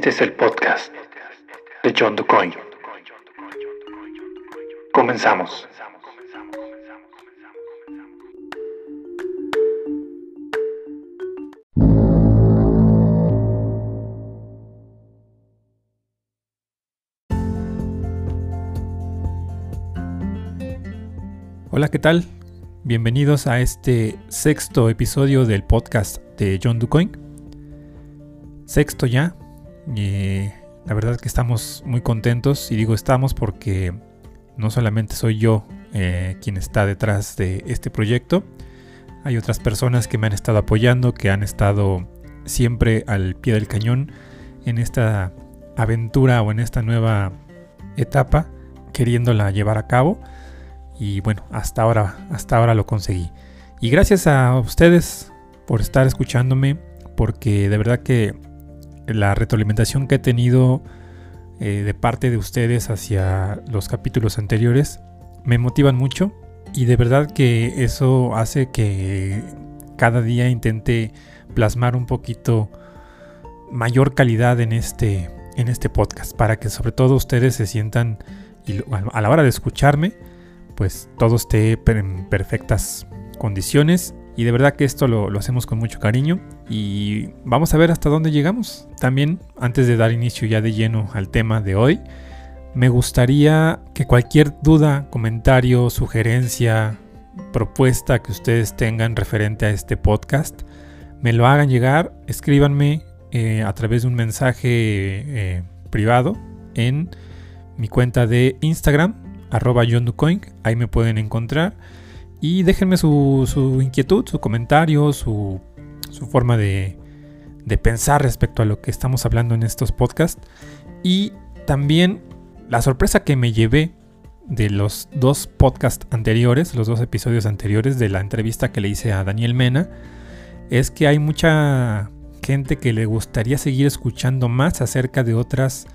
Este es el podcast de John DuCoin. Comenzamos. Hola, ¿qué tal? Bienvenidos a este sexto episodio del podcast de John DuCoin. Sexto ya. Y la verdad que estamos muy contentos y digo estamos porque no solamente soy yo eh, quien está detrás de este proyecto. Hay otras personas que me han estado apoyando, que han estado siempre al pie del cañón en esta aventura o en esta nueva etapa, queriéndola llevar a cabo. Y bueno, hasta ahora, hasta ahora lo conseguí. Y gracias a ustedes por estar escuchándome, porque de verdad que la retroalimentación que he tenido eh, de parte de ustedes hacia los capítulos anteriores me motivan mucho y de verdad que eso hace que cada día intente plasmar un poquito mayor calidad en este, en este podcast para que sobre todo ustedes se sientan y a la hora de escucharme pues todo esté en perfectas condiciones. Y de verdad que esto lo, hacemos con mucho cariño y vamos a ver hasta dónde llegamos. También, antes de dar inicio ya de lleno al tema de hoy, me gustaría que cualquier duda, comentario, sugerencia, propuesta que ustedes tengan referente a este podcast, me lo hagan llegar, escríbanme eh, a través de un mensaje eh, privado en mi cuenta de Instagram, arroba John ahí me pueden encontrar. Y déjenme su, inquietud, su comentario, su, forma de, pensar respecto a lo que estamos hablando en estos podcasts. Y también la sorpresa que me llevé de los dos podcasts anteriores, los dos episodios anteriores de la entrevista que le hice a Daniel Mena, es que hay mucha gente que le gustaría seguir escuchando más acerca de otras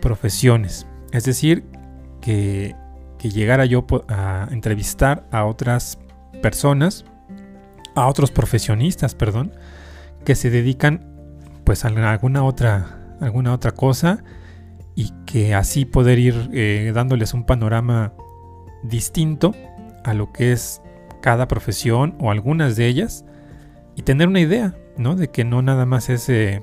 profesiones. Es decir, que que llegara yo a entrevistar a otras personas, a otros profesionistas, perdón, que se dedican pues a alguna otra, alguna otra cosa y que así poder ir eh, dándoles un panorama distinto a lo que es cada profesión o algunas de ellas y tener una idea, ¿no? De que no nada más es eh,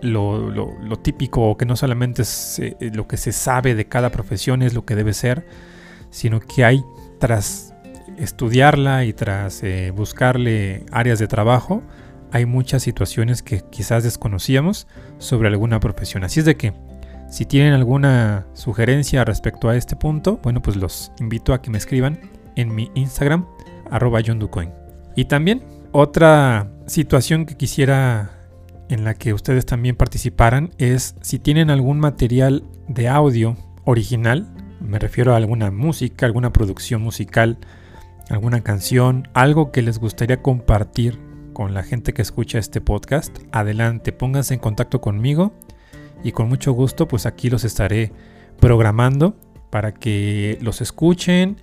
lo, típico o que no solamente es eh, lo que se sabe de cada profesión es lo que debe ser, sino que hay tras estudiarla y tras eh, buscarle áreas de trabajo, hay muchas situaciones que quizás desconocíamos sobre alguna profesión. Así es de que si tienen alguna sugerencia respecto a este punto, bueno, pues los invito a que me escriban en mi Instagram, arroba Y también otra situación que quisiera en la que ustedes también participaran es si tienen algún material de audio original me refiero a alguna música, alguna producción musical, alguna canción, algo que les gustaría compartir con la gente que escucha este podcast. Adelante, pónganse en contacto conmigo y con mucho gusto pues aquí los estaré programando para que los escuchen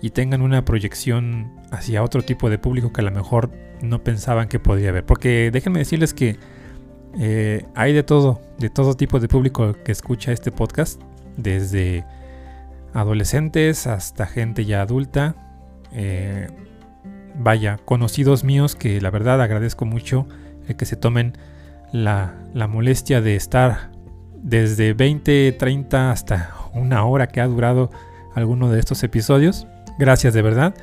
y tengan una proyección hacia otro tipo de público que a lo mejor no pensaban que podía haber. Porque déjenme decirles que eh, hay de todo, de todo tipo de público que escucha este podcast, desde adolescentes hasta gente ya adulta. Eh, vaya, conocidos míos que la verdad agradezco mucho el que se tomen la, molestia de estar desde 20, 30 hasta una hora que ha durado alguno de estos episodios. Gracias de verdad.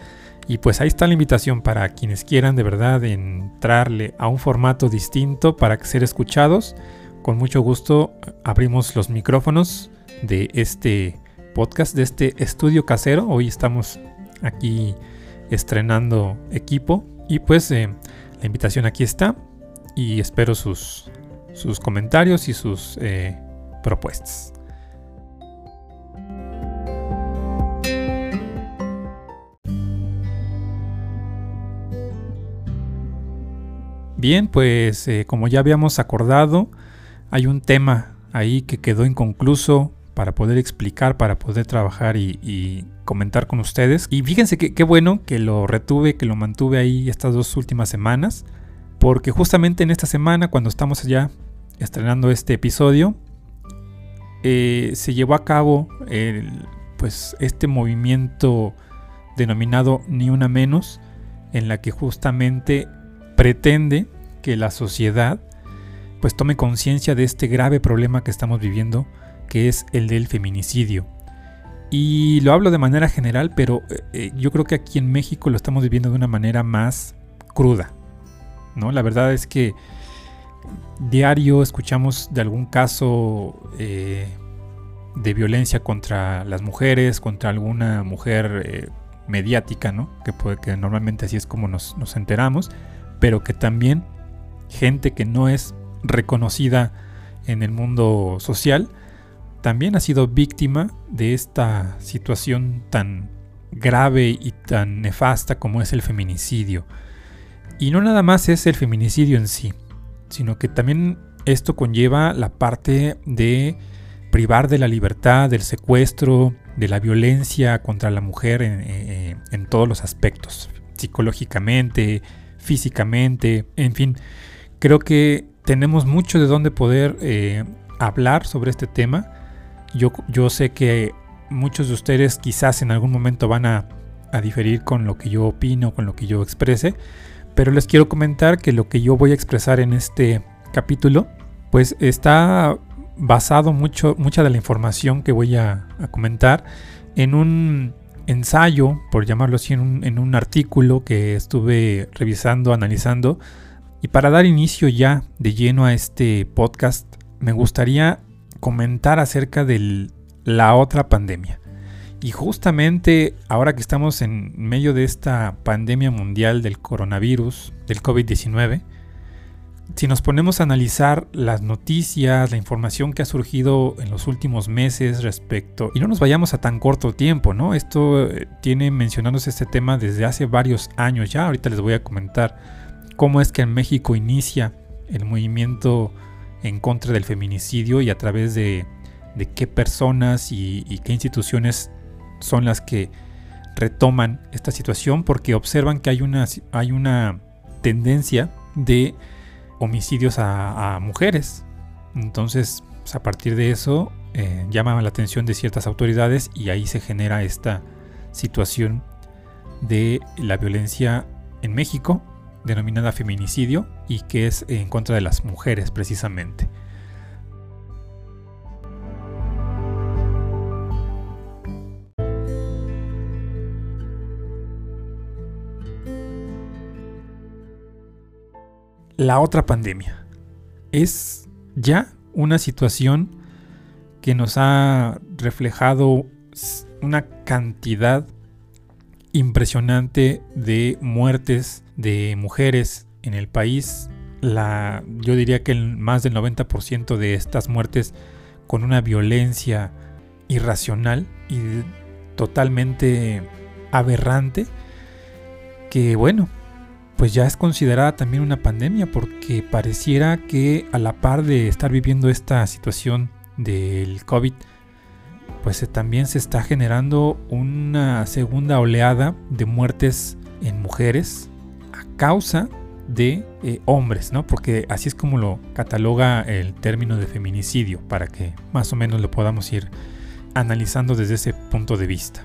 Y pues ahí está la invitación para quienes quieran de verdad entrarle a un formato distinto para ser escuchados. Con mucho gusto abrimos los micrófonos de este podcast de este estudio casero. Hoy estamos aquí estrenando equipo y pues eh, la invitación aquí está y espero sus, sus comentarios y sus eh, propuestas. Bien, pues eh, como ya habíamos acordado, hay un tema ahí que quedó inconcluso para poder explicar, para poder trabajar y, comentar con ustedes. Y fíjense qué bueno que lo retuve, que lo mantuve ahí estas dos últimas semanas, porque justamente en esta semana, cuando estamos ya estrenando este episodio, eh, se llevó a cabo pues, este movimiento denominado Ni Una Menos, en la que justamente pretende que la sociedad pues tome conciencia de este grave problema que estamos viviendo, que es el del feminicidio. Y lo hablo de manera general, pero eh, eh, yo creo que aquí en México lo estamos viviendo de una manera más cruda. ¿no? La verdad es que diario escuchamos de algún caso eh, de violencia contra las mujeres, contra alguna mujer mediática, ¿no? que, puede, que normalmente así es como nos, nos enteramos, pero que también gente que no es reconocida en el mundo social, también ha sido víctima de esta situación tan grave y tan nefasta como es el feminicidio. Y no nada más es el feminicidio en sí, sino que también esto conlleva la parte de privar de la libertad, del secuestro, de la violencia contra la mujer en, eh, en todos los aspectos, psicológicamente, físicamente, en fin. Creo que tenemos mucho de dónde poder eh, hablar sobre este tema yo, sé que muchos de ustedes quizás en algún momento van a, diferir con lo que yo opino, con lo que yo exprese, pero les quiero comentar que lo que yo voy a expresar en este capítulo, pues está basado mucho, mucha de la información que voy a, comentar en un ensayo, por llamarlo así, en un, en un, artículo que estuve revisando, analizando. Y para dar inicio ya de lleno a este podcast, me gustaría comentar acerca de la otra pandemia. Y justamente ahora que estamos en medio de esta pandemia mundial del coronavirus, del COVID-19, si nos ponemos a analizar las noticias, la información que ha surgido en los últimos meses respecto, y no nos vayamos a tan corto tiempo, ¿no? Esto eh, tiene mencionándose este tema desde hace varios años ya, ahorita les voy a comentar cómo es que en México inicia el movimiento en contra del feminicidio y a través de, qué personas y, qué instituciones son las que retoman esta situación porque observan que hay una, hay una tendencia de homicidios a, mujeres. Entonces, pues, a partir de eso, eh, llama la atención de ciertas autoridades y ahí se genera esta situación de la violencia en México denominada feminicidio y que es en contra de las mujeres precisamente. La otra pandemia es ya una situación que nos ha reflejado una cantidad impresionante de muertes de mujeres en el país. La, yo diría que el, más del 90% de estas muertes con una violencia irracional y totalmente aberrante que bueno, pues ya es considerada también una pandemia porque pareciera que a la par de estar viviendo esta situación del COVID, pues también se está generando una segunda oleada de muertes en mujeres causa de eh, hombres, ¿no? Porque así es como lo cataloga el término de feminicidio, para que más o menos lo podamos ir analizando desde ese punto de vista.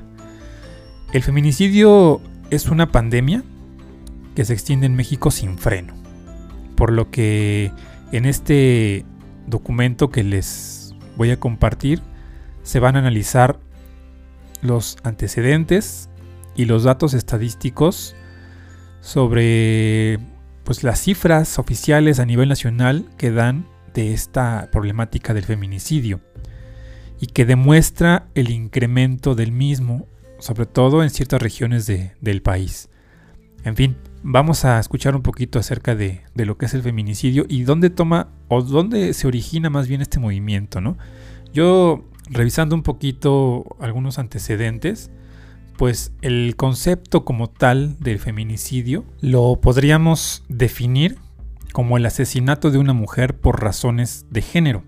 El feminicidio es una pandemia que se extiende en México sin freno, por lo que en este documento que les voy a compartir se van a analizar los antecedentes y los datos estadísticos sobre pues, las cifras oficiales a nivel nacional que dan de esta problemática del feminicidio y que demuestra el incremento del mismo, sobre todo en ciertas regiones del país. En fin, vamos a escuchar un poquito acerca de, de, lo que es el feminicidio y dónde toma o dónde se origina más bien este movimiento, ¿no? Yo revisando un poquito algunos antecedentes, pues el concepto como tal del feminicidio lo podríamos definir como el asesinato de una mujer por razones de género.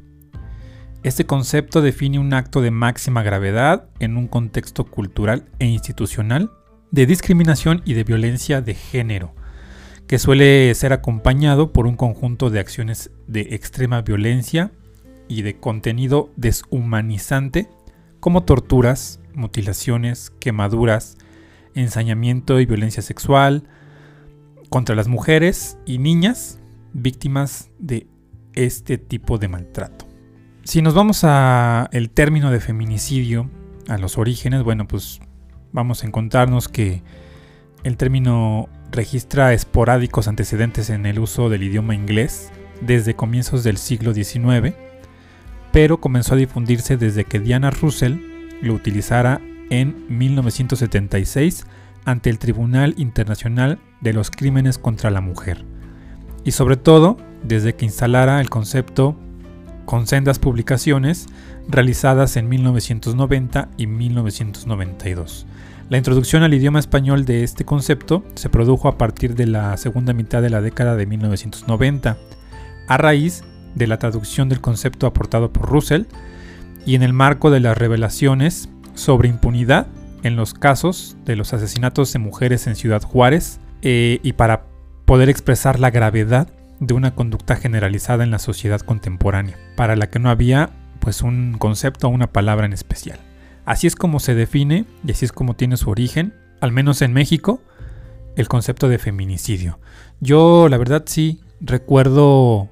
Este concepto define un acto de máxima gravedad en un contexto cultural e institucional de discriminación y de violencia de género, que suele ser acompañado por un conjunto de acciones de extrema violencia y de contenido deshumanizante como torturas, mutilaciones, quemaduras, ensañamiento y violencia sexual contra las mujeres y niñas víctimas de este tipo de maltrato. Si nos vamos a el término de feminicidio, a los orígenes, bueno, pues vamos a encontrarnos que el término registra esporádicos antecedentes en el uso del idioma inglés desde comienzos del siglo XIX, pero comenzó a difundirse desde que Diana Russell lo utilizara en 1976 ante el Tribunal Internacional de los Crímenes contra la Mujer, y sobre todo desde que instalara el concepto con sendas publicaciones realizadas en 1990 y 1992. La introducción al idioma español de este concepto se produjo a partir de la segunda mitad de la década de 1990, a raíz de la traducción del concepto aportado por Russell y en el marco de las revelaciones sobre impunidad en los casos de los asesinatos de mujeres en Ciudad Juárez eh, y para poder expresar la gravedad de una conducta generalizada en la sociedad contemporánea, para la que no había pues un concepto o una palabra en especial. Así es como se define y así es como tiene su origen, al menos en México, el concepto de feminicidio. Yo la verdad sí recuerdo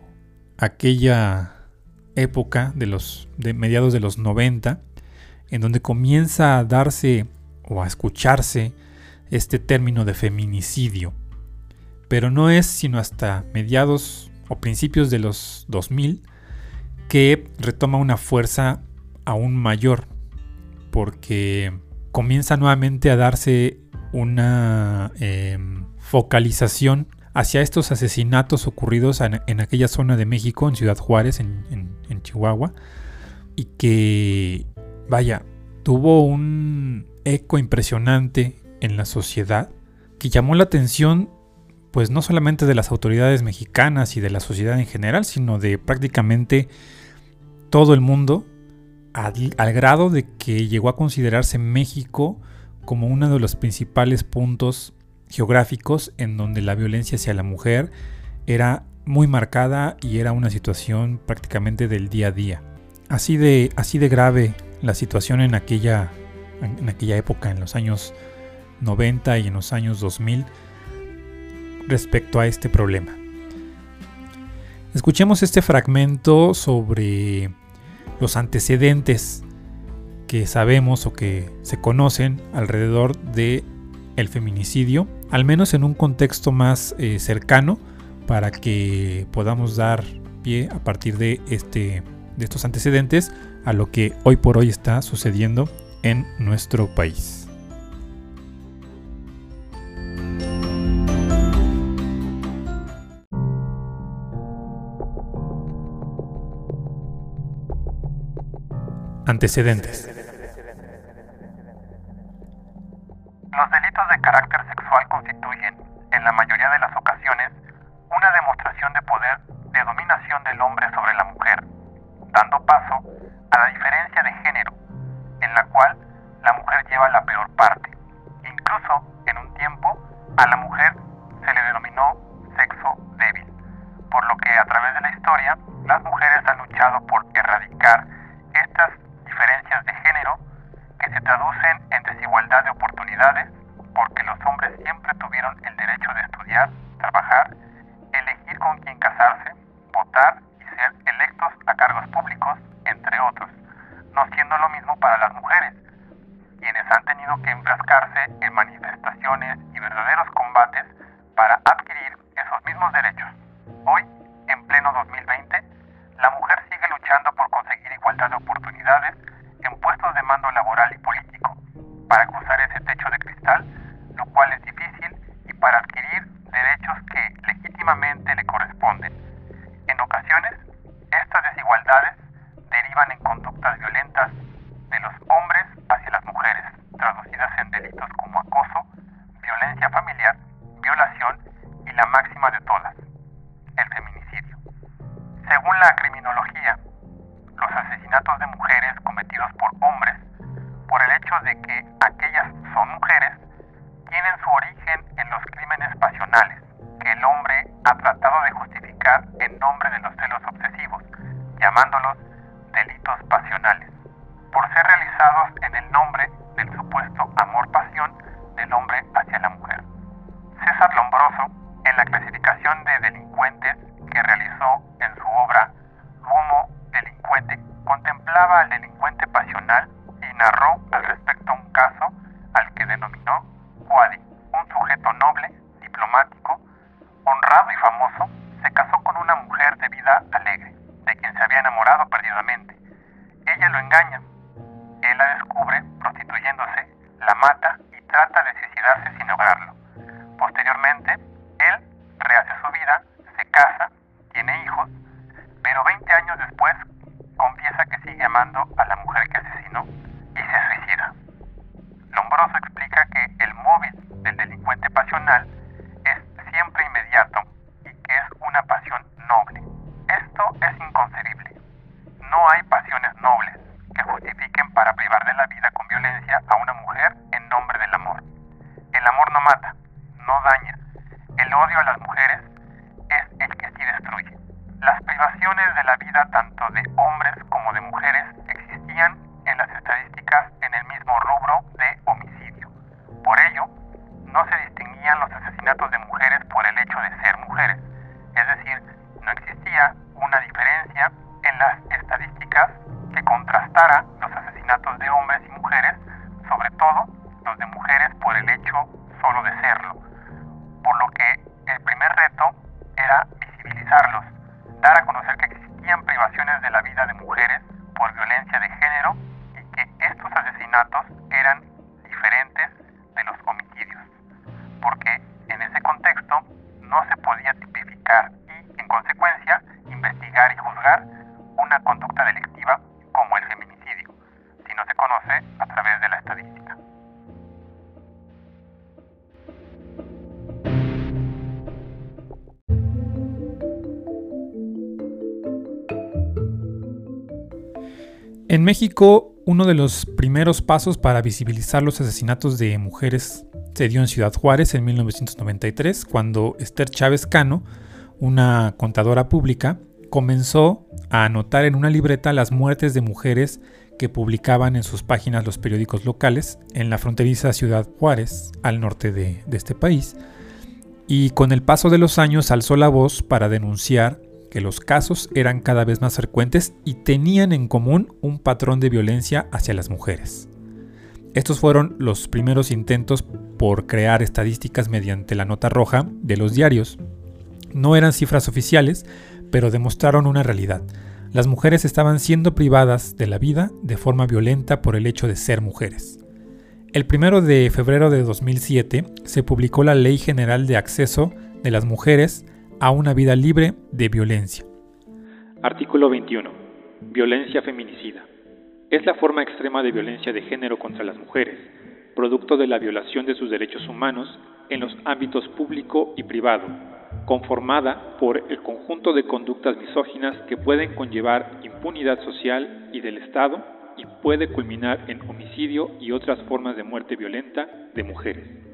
aquella época de los de mediados de los 90 en donde comienza a darse o a escucharse este término de feminicidio. Pero no es sino hasta mediados o principios de los 2000 que retoma una fuerza aún mayor, porque comienza nuevamente a darse una em, focalización hacia estos asesinatos ocurridos en, aquella zona de México, en Ciudad Juárez, en, Chihuahua, y que, vaya, tuvo un eco impresionante en la sociedad que llamó la atención pues no solamente de las autoridades mexicanas y de la sociedad en general, sino de prácticamente todo el mundo, al, grado de que llegó a considerarse México como uno de los principales puntos geográficos en donde la violencia hacia la mujer era muy marcada y era una situación prácticamente del día a día. Así de, así de grave la situación en aquella, en aquella época, en los años 90 y en los años 2000, respecto a este problema. Escuchemos este fragmento sobre los antecedentes que sabemos o que se conocen alrededor de el feminicidio, al menos en un contexto más eh, cercano, para que podamos dar pie a partir de este de estos antecedentes a lo que hoy por hoy está sucediendo en nuestro país. Antecedentes. Hoy, narró Полтора. Uno de los primeros pasos para visibilizar los asesinatos de mujeres se dio en Ciudad Juárez en 1993, cuando Esther Chávez Cano, una contadora pública, comenzó a anotar en una libreta las muertes de mujeres que publicaban en sus páginas los periódicos locales en la fronteriza Ciudad Juárez, al norte de este país, y con el paso de los años alzó la voz para denunciar que los casos eran cada vez más frecuentes y tenían en común un patrón de violencia hacia las mujeres. Estos fueron los primeros intentos por crear estadísticas mediante la nota roja de los diarios. No eran cifras oficiales, pero demostraron una realidad. Las mujeres estaban siendo privadas de la vida de forma violenta por el hecho de ser mujeres. El 1 de febrero de 2007 se publicó la Ley General de Acceso de las Mujeres a una vida libre de violencia. Artículo 21. Violencia feminicida. Es la forma extrema de violencia de género contra las mujeres, producto de la violación de sus derechos humanos en los ámbitos público y privado, conformada por el conjunto de conductas misóginas que pueden conllevar impunidad social y del Estado y puede culminar en homicidio y otras formas de muerte violenta de mujeres.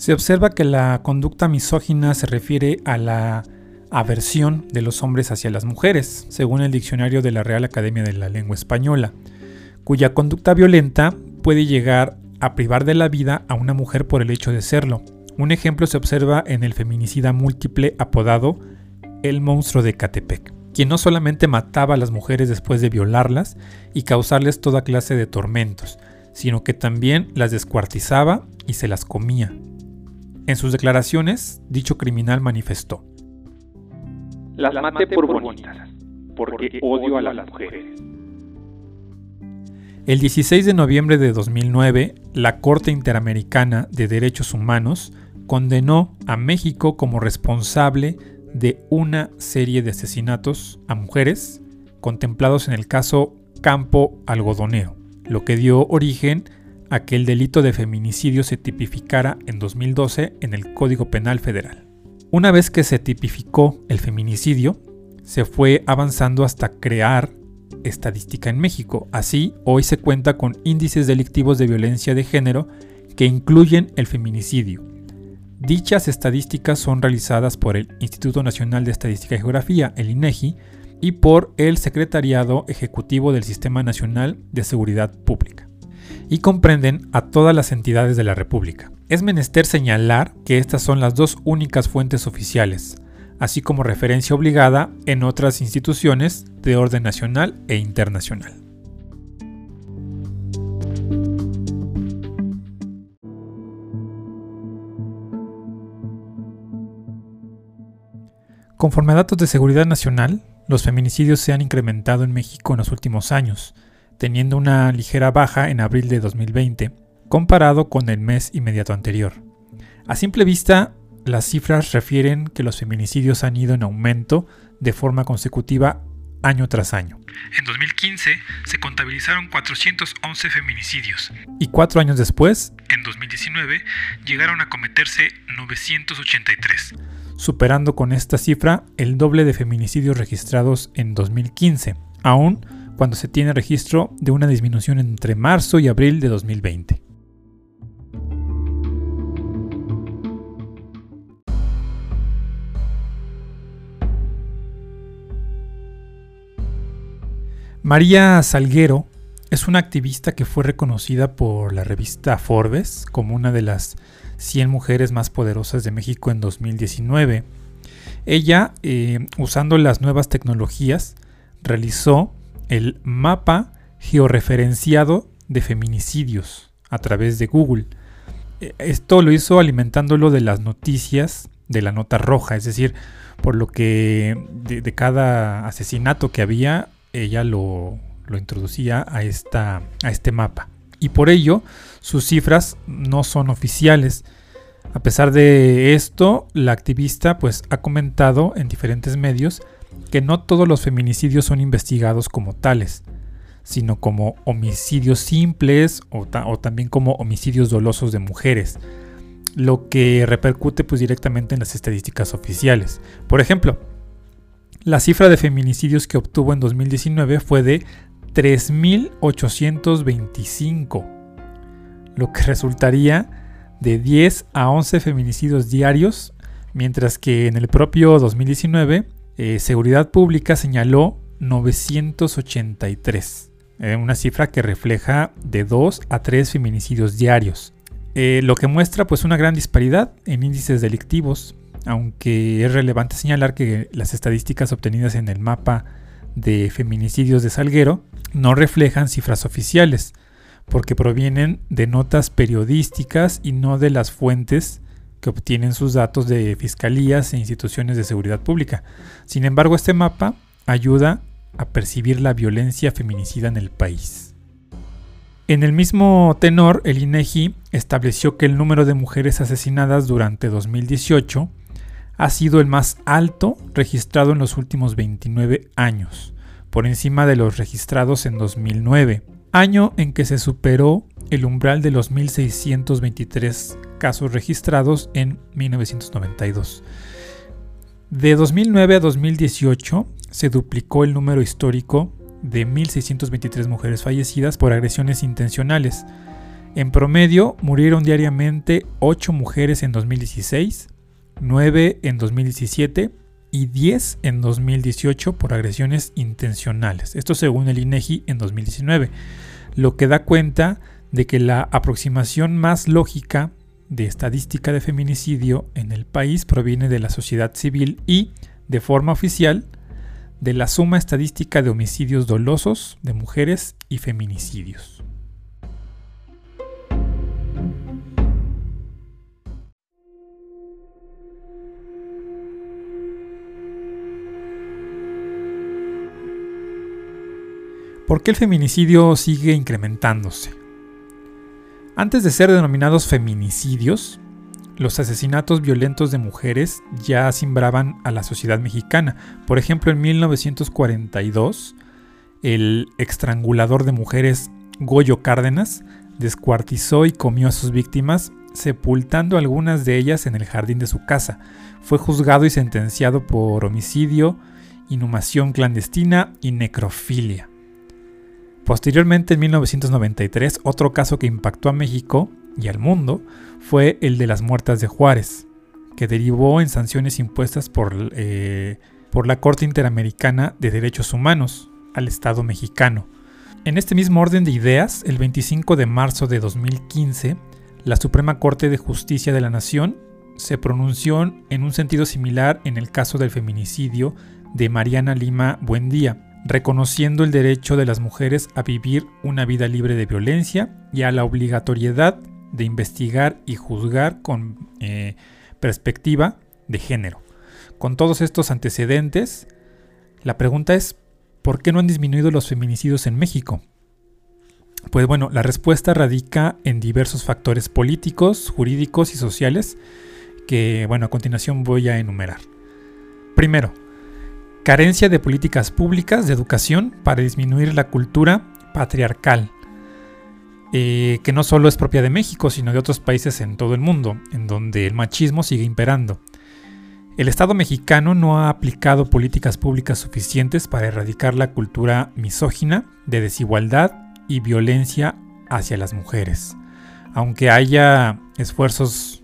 Se observa que la conducta misógina se refiere a la aversión de los hombres hacia las mujeres, según el diccionario de la Real Academia de la Lengua Española, cuya conducta violenta puede llegar a privar de la vida a una mujer por el hecho de serlo. Un ejemplo se observa en el feminicida múltiple apodado el monstruo de Catepec, quien no solamente mataba a las mujeres después de violarlas y causarles toda clase de tormentos, sino que también las descuartizaba y se las comía. En sus declaraciones, dicho criminal manifestó, Las maté por bonitas, porque odio a las mujeres. El 16 de noviembre de 2009, la Corte Interamericana de Derechos Humanos condenó a México como responsable de una serie de asesinatos a mujeres contemplados en el caso Campo Algodonero, lo que dio origen a que el delito de feminicidio se tipificara en 2012 en el Código Penal Federal. Una vez que se tipificó el feminicidio, se fue avanzando hasta crear estadística en México. Así, hoy se cuenta con índices delictivos de violencia de género que incluyen el feminicidio, Dichas estadísticas son realizadas por el Instituto Nacional de Estadística y Geografía, el INEGI, y por el Secretariado Ejecutivo del Sistema Nacional de Seguridad Pública, y comprenden a todas las entidades de la República. Es menester señalar que estas son las dos únicas fuentes oficiales, así como referencia obligada en otras instituciones de orden nacional e internacional. Conforme a datos de seguridad nacional, los feminicidios se han incrementado en México en los últimos años, teniendo una ligera baja en abril de 2020, comparado con el mes inmediato anterior. A simple vista, las cifras refieren que los feminicidios han ido en aumento de forma consecutiva año tras año. En 2015 se contabilizaron 411 feminicidios. Y cuatro años después, en 2019, llegaron a cometerse 983. Superando con esta cifra el doble de feminicidios registrados en 2015, aún cuando se tiene registro de una disminución entre marzo y abril de 2020. María Salguero es una activista que fue reconocida por la revista Forbes como una de las 100 mujeres más poderosas de México en 2019. Ella, eh, usando las nuevas tecnologías, realizó el mapa georreferenciado de feminicidios a través de Google. Eh, esto lo hizo alimentándolo de las noticias de la nota roja, es decir, por lo que de cada asesinato que había ella lo, introducía a, esta, a este mapa. Y por ello, sus cifras no son oficiales. A pesar de esto, la activista pues, ha comentado en diferentes medios que no todos los feminicidios son investigados como tales, sino como homicidios simples o, también como homicidios dolosos de mujeres, lo que repercute pues directamente en las estadísticas oficiales. Por ejemplo, la cifra de feminicidios que obtuvo en 2019 fue de 3.825, lo que resultaría de 10 a 11 feminicidios diarios, mientras que en el propio 2019 eh, Seguridad Pública señaló 983, eh, una cifra que refleja de 2 a 3 feminicidios diarios, eh, lo que muestra pues una gran disparidad en índices delictivos aunque es relevante señalar que las estadísticas obtenidas en el mapa de feminicidios de Salguero no reflejan cifras oficiales, porque provienen de notas periodísticas y no de las fuentes que obtienen sus datos de fiscalías e instituciones de seguridad pública. Sin embargo, este mapa ayuda a percibir la violencia feminicida en el país. En el mismo tenor, el INEGI estableció que el número de mujeres asesinadas durante 2018 ha sido el más alto registrado en los últimos 29 años, por encima de los registrados en 2009, año en que se superó el umbral de los 1.623 casos registrados en 1992. De 2009 a 2018 se duplicó el número histórico de 1.623 mujeres fallecidas por agresiones intencionales. En promedio murieron diariamente 8 mujeres en 2016, 9 en 2017 y 10 en 2018 por agresiones intencionales. Esto según el INEGI en 2019, lo que da cuenta de que la aproximación más lógica de estadística de feminicidio en el país proviene de la sociedad civil y, de forma oficial, de la suma estadística de homicidios dolosos de mujeres y feminicidios. ¿Por qué el feminicidio sigue incrementándose? Antes de ser denominados feminicidios, los asesinatos violentos de mujeres ya simbraban a la sociedad mexicana. Por ejemplo, en 1942, el estrangulador de mujeres Goyo Cárdenas descuartizó y comió a sus víctimas, sepultando algunas de ellas en el jardín de su casa. Fue juzgado y sentenciado por homicidio, inhumación clandestina y necrofilia. Posteriormente, en 1993, otro caso que impactó a México y al mundo fue el de las muertas de Juárez. que derivó en sanciones impuestas por, eh, por la Corte Interamericana de Derechos Humanos al Estado mexicano. En este mismo orden de ideas, el 25 de marzo de 2015, la Suprema Corte de Justicia de la Nación se pronunció en un sentido similar en el caso del feminicidio de Mariana Lima Buendía, reconociendo el derecho de las mujeres a vivir una vida libre de violencia y a la obligatoriedad de investigar y juzgar con eh, perspectiva de género. Con todos estos antecedentes, la pregunta es, ¿por qué no han disminuido los feminicidios en México? Pues bueno, la respuesta radica en diversos factores políticos, jurídicos y sociales que, bueno, a continuación voy a enumerar. Primero, carencia de políticas públicas de educación para disminuir la cultura patriarcal, eh, que no solo es propia de México, sino de otros países en todo el mundo, en donde el machismo sigue imperando. El Estado mexicano no ha aplicado políticas públicas suficientes para erradicar la cultura misógina de desigualdad y violencia hacia las mujeres. Aunque haya esfuerzos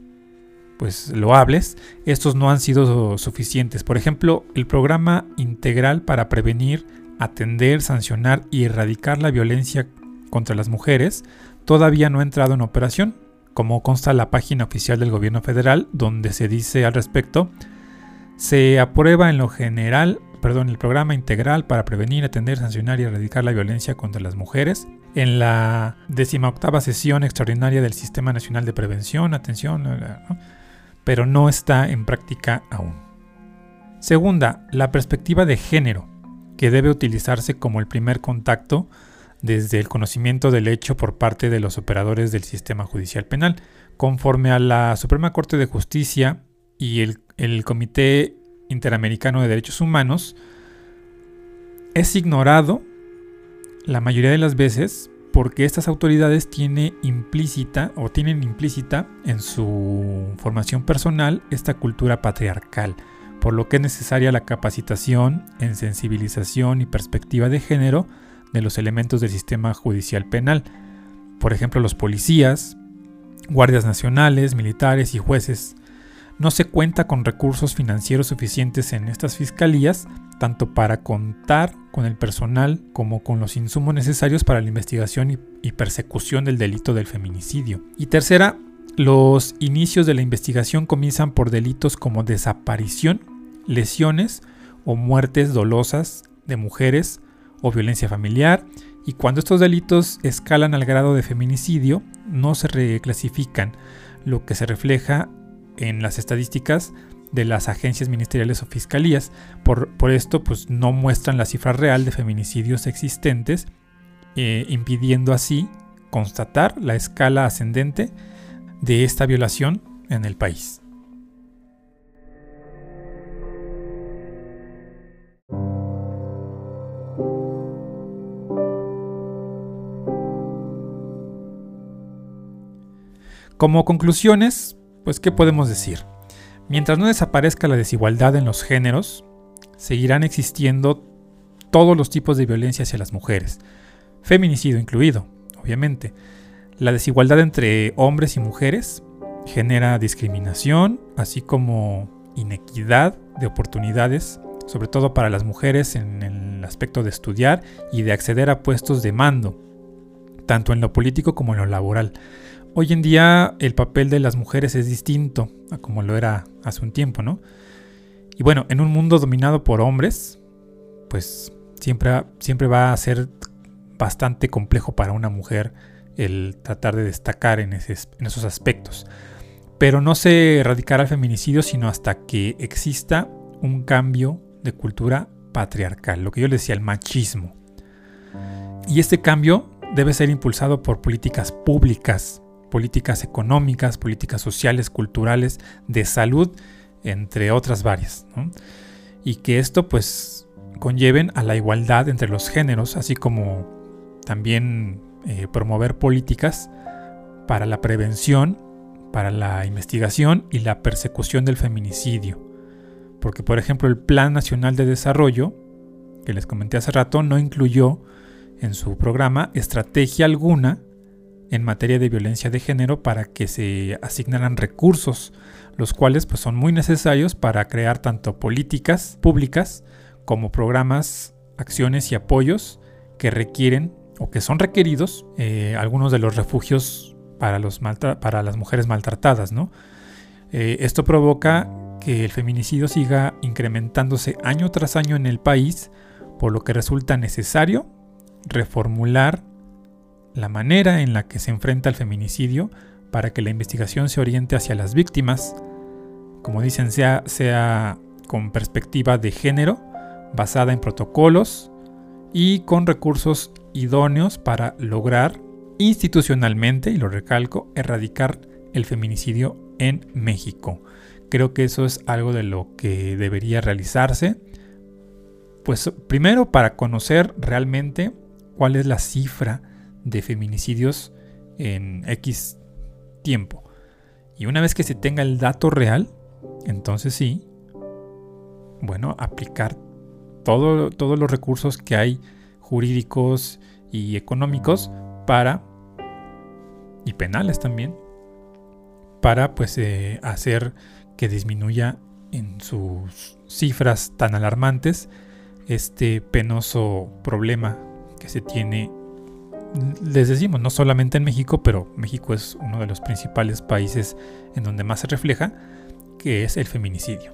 pues loables, estos no han sido suficientes. Por ejemplo, el programa integral para prevenir, atender, sancionar y erradicar la violencia contra las mujeres todavía no ha entrado en operación, como consta la página oficial del gobierno federal, donde se dice al respecto, se aprueba en lo general, perdón, el programa integral para prevenir, atender, sancionar y erradicar la violencia contra las mujeres en la octava sesión extraordinaria del Sistema Nacional de Prevención, Atención, pero no está en práctica aún. Segunda, la perspectiva de género, que debe utilizarse como el primer contacto desde el conocimiento del hecho por parte de los operadores del sistema judicial penal, conforme a la Suprema Corte de Justicia y el, Comité Interamericano de Derechos Humanos, es ignorado la mayoría de las veces porque estas autoridades tienen implícita o tienen implícita en su formación personal esta cultura patriarcal, por lo que es necesaria la capacitación en sensibilización y perspectiva de género de los elementos del sistema judicial penal, por ejemplo los policías, guardias nacionales, militares y jueces. No se cuenta con recursos financieros suficientes en estas fiscalías tanto para contar con el personal como con los insumos necesarios para la investigación y, persecución del delito del feminicidio. Y tercera, los inicios de la investigación comienzan por delitos como desaparición, lesiones o muertes dolosas de mujeres o violencia familiar, y cuando estos delitos escalan al grado de feminicidio, no se reclasifican, lo que se refleja en las estadísticas de las agencias ministeriales o fiscalías. Por, esto, pues no muestran la cifra real de feminicidios existentes, eh, impidiendo así constatar la escala ascendente de esta violación en el país. Como conclusiones, pues, ¿qué podemos decir? Mientras no desaparezca la desigualdad en los géneros, seguirán existiendo todos los tipos de violencia hacia las mujeres, feminicidio incluido, obviamente. La desigualdad entre hombres y mujeres genera discriminación, así como inequidad de oportunidades, sobre todo para las mujeres en el aspecto de estudiar y de acceder a puestos de mando, tanto en lo político como en lo laboral. Hoy en día el papel de las mujeres es distinto a como lo era hace un tiempo, ¿no? Y bueno, en un mundo dominado por hombres, pues siempre, siempre va a ser bastante complejo para una mujer el tratar de destacar en, esos aspectos. Pero no se erradicará el feminicidio sino hasta que exista un cambio de cultura patriarcal, lo que yo le decía, el machismo. Y este cambio debe ser impulsado por políticas públicas políticas económicas, políticas sociales, culturales, de salud, entre otras varias. Y que esto pues conlleven a la igualdad entre los géneros, así como también eh, promover políticas para la prevención, para la investigación y la persecución del feminicidio. Porque por ejemplo el Plan Nacional de Desarrollo, que les comenté hace rato, no incluyó en su programa estrategia alguna en materia de violencia de género para que se asignaran recursos, los cuales pues, son muy necesarios para crear tanto políticas públicas como programas, acciones y apoyos que requieren o que son requeridos eh, algunos de los refugios para, los para las mujeres maltratadas. ¿no? Eh, esto provoca que el feminicidio siga incrementándose año tras año en el país, por lo que resulta necesario reformular la manera en la que se enfrenta el feminicidio para que la investigación se oriente hacia las víctimas, como dicen, sea, sea con perspectiva de género, basada en protocolos y con recursos idóneos para lograr institucionalmente, y lo recalco, erradicar el feminicidio en México. Creo que eso es algo de lo que debería realizarse. Pues primero para conocer realmente cuál es la cifra de feminicidios en X tiempo. Y una vez que se tenga el dato real, entonces sí, bueno, aplicar todo, todos los recursos que hay jurídicos y económicos para, y penales también, para pues eh, hacer que disminuya en sus cifras tan alarmantes este penoso problema que se tiene les decimos, no solamente en México, pero México es uno de los principales países en donde más se refleja, que es el feminicidio.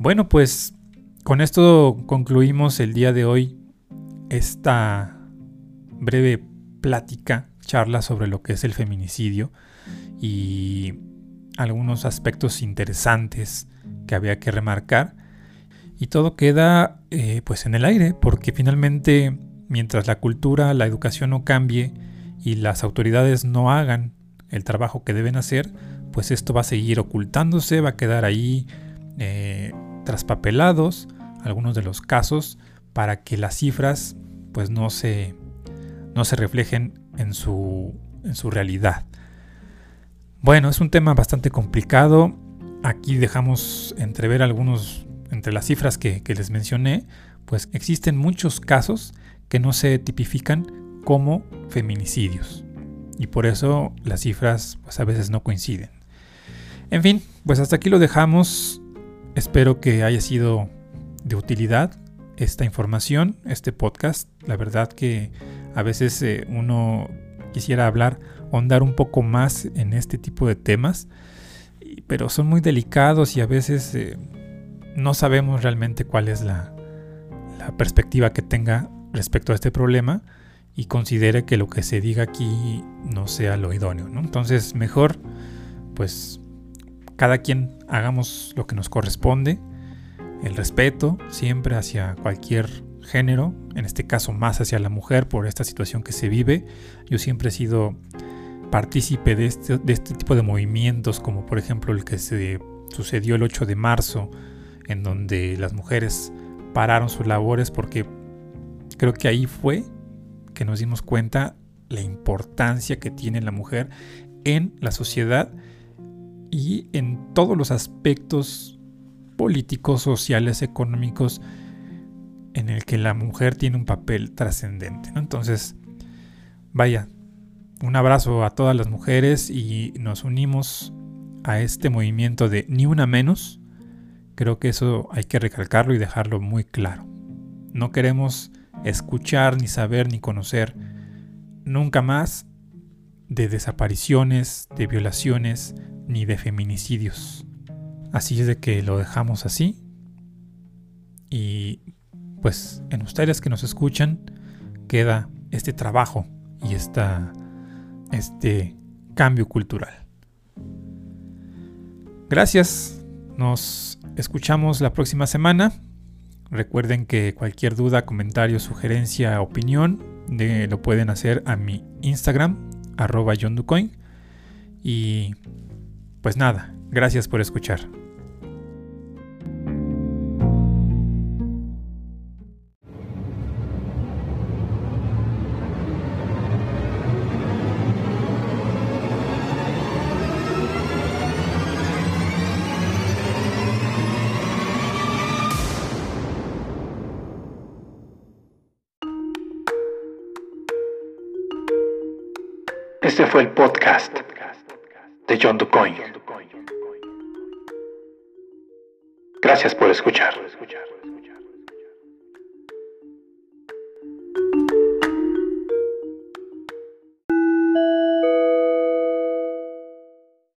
Bueno, pues con esto concluimos el día de hoy esta breve plática, charla sobre lo que es el feminicidio y algunos aspectos interesantes que había que remarcar. Y todo queda eh, pues en el aire, porque finalmente mientras la cultura, la educación no cambie y las autoridades no hagan el trabajo que deben hacer, pues esto va a seguir ocultándose, va a quedar ahí eh, traspapelados algunos de los casos para que las cifras pues no se, no se reflejen en su, en su realidad. Bueno, es un tema bastante complicado. Aquí dejamos entrever algunos, entre las cifras que, les mencioné, pues existen muchos casos que no se tipifican como feminicidios. Y por eso las cifras pues a veces no coinciden. En fin, pues hasta aquí lo dejamos. Espero que haya sido de utilidad esta información, este podcast. La verdad que a veces eh, uno quisiera hablar ahondar un poco más en este tipo de temas, pero son muy delicados y a veces eh, no sabemos realmente cuál es la, perspectiva que tenga respecto a este problema y considere que lo que se diga aquí no sea lo idóneo. Entonces, mejor, pues, cada quien hagamos lo que nos corresponde, el respeto siempre hacia cualquier género, en este caso más hacia la mujer por esta situación que se vive. Yo siempre he sido partícipe de este, de este tipo de movimientos, como por ejemplo el que se sucedió el 8 de marzo, en donde las mujeres pararon sus labores porque creo que ahí fue que nos dimos cuenta la importancia que tiene la mujer en la sociedad y en todos los aspectos políticos, sociales, económicos en el que la mujer tiene un papel trascendente. Entonces, vaya, un abrazo a todas las mujeres y nos unimos a este movimiento de ni una menos. Creo que eso hay que recalcarlo y dejarlo muy claro. No queremos escuchar, ni saber, ni conocer nunca más de desapariciones, de violaciones, ni de feminicidios. Así es de que lo dejamos así. Y pues en ustedes que nos escuchan queda este trabajo y esta este cambio cultural. Gracias, nos escuchamos la próxima semana. Recuerden que cualquier duda, comentario, sugerencia, opinión lo pueden hacer a mi Instagram, arroba Y pues nada, gracias por escuchar. Este fue el podcast de John DuCoin. Gracias por escuchar.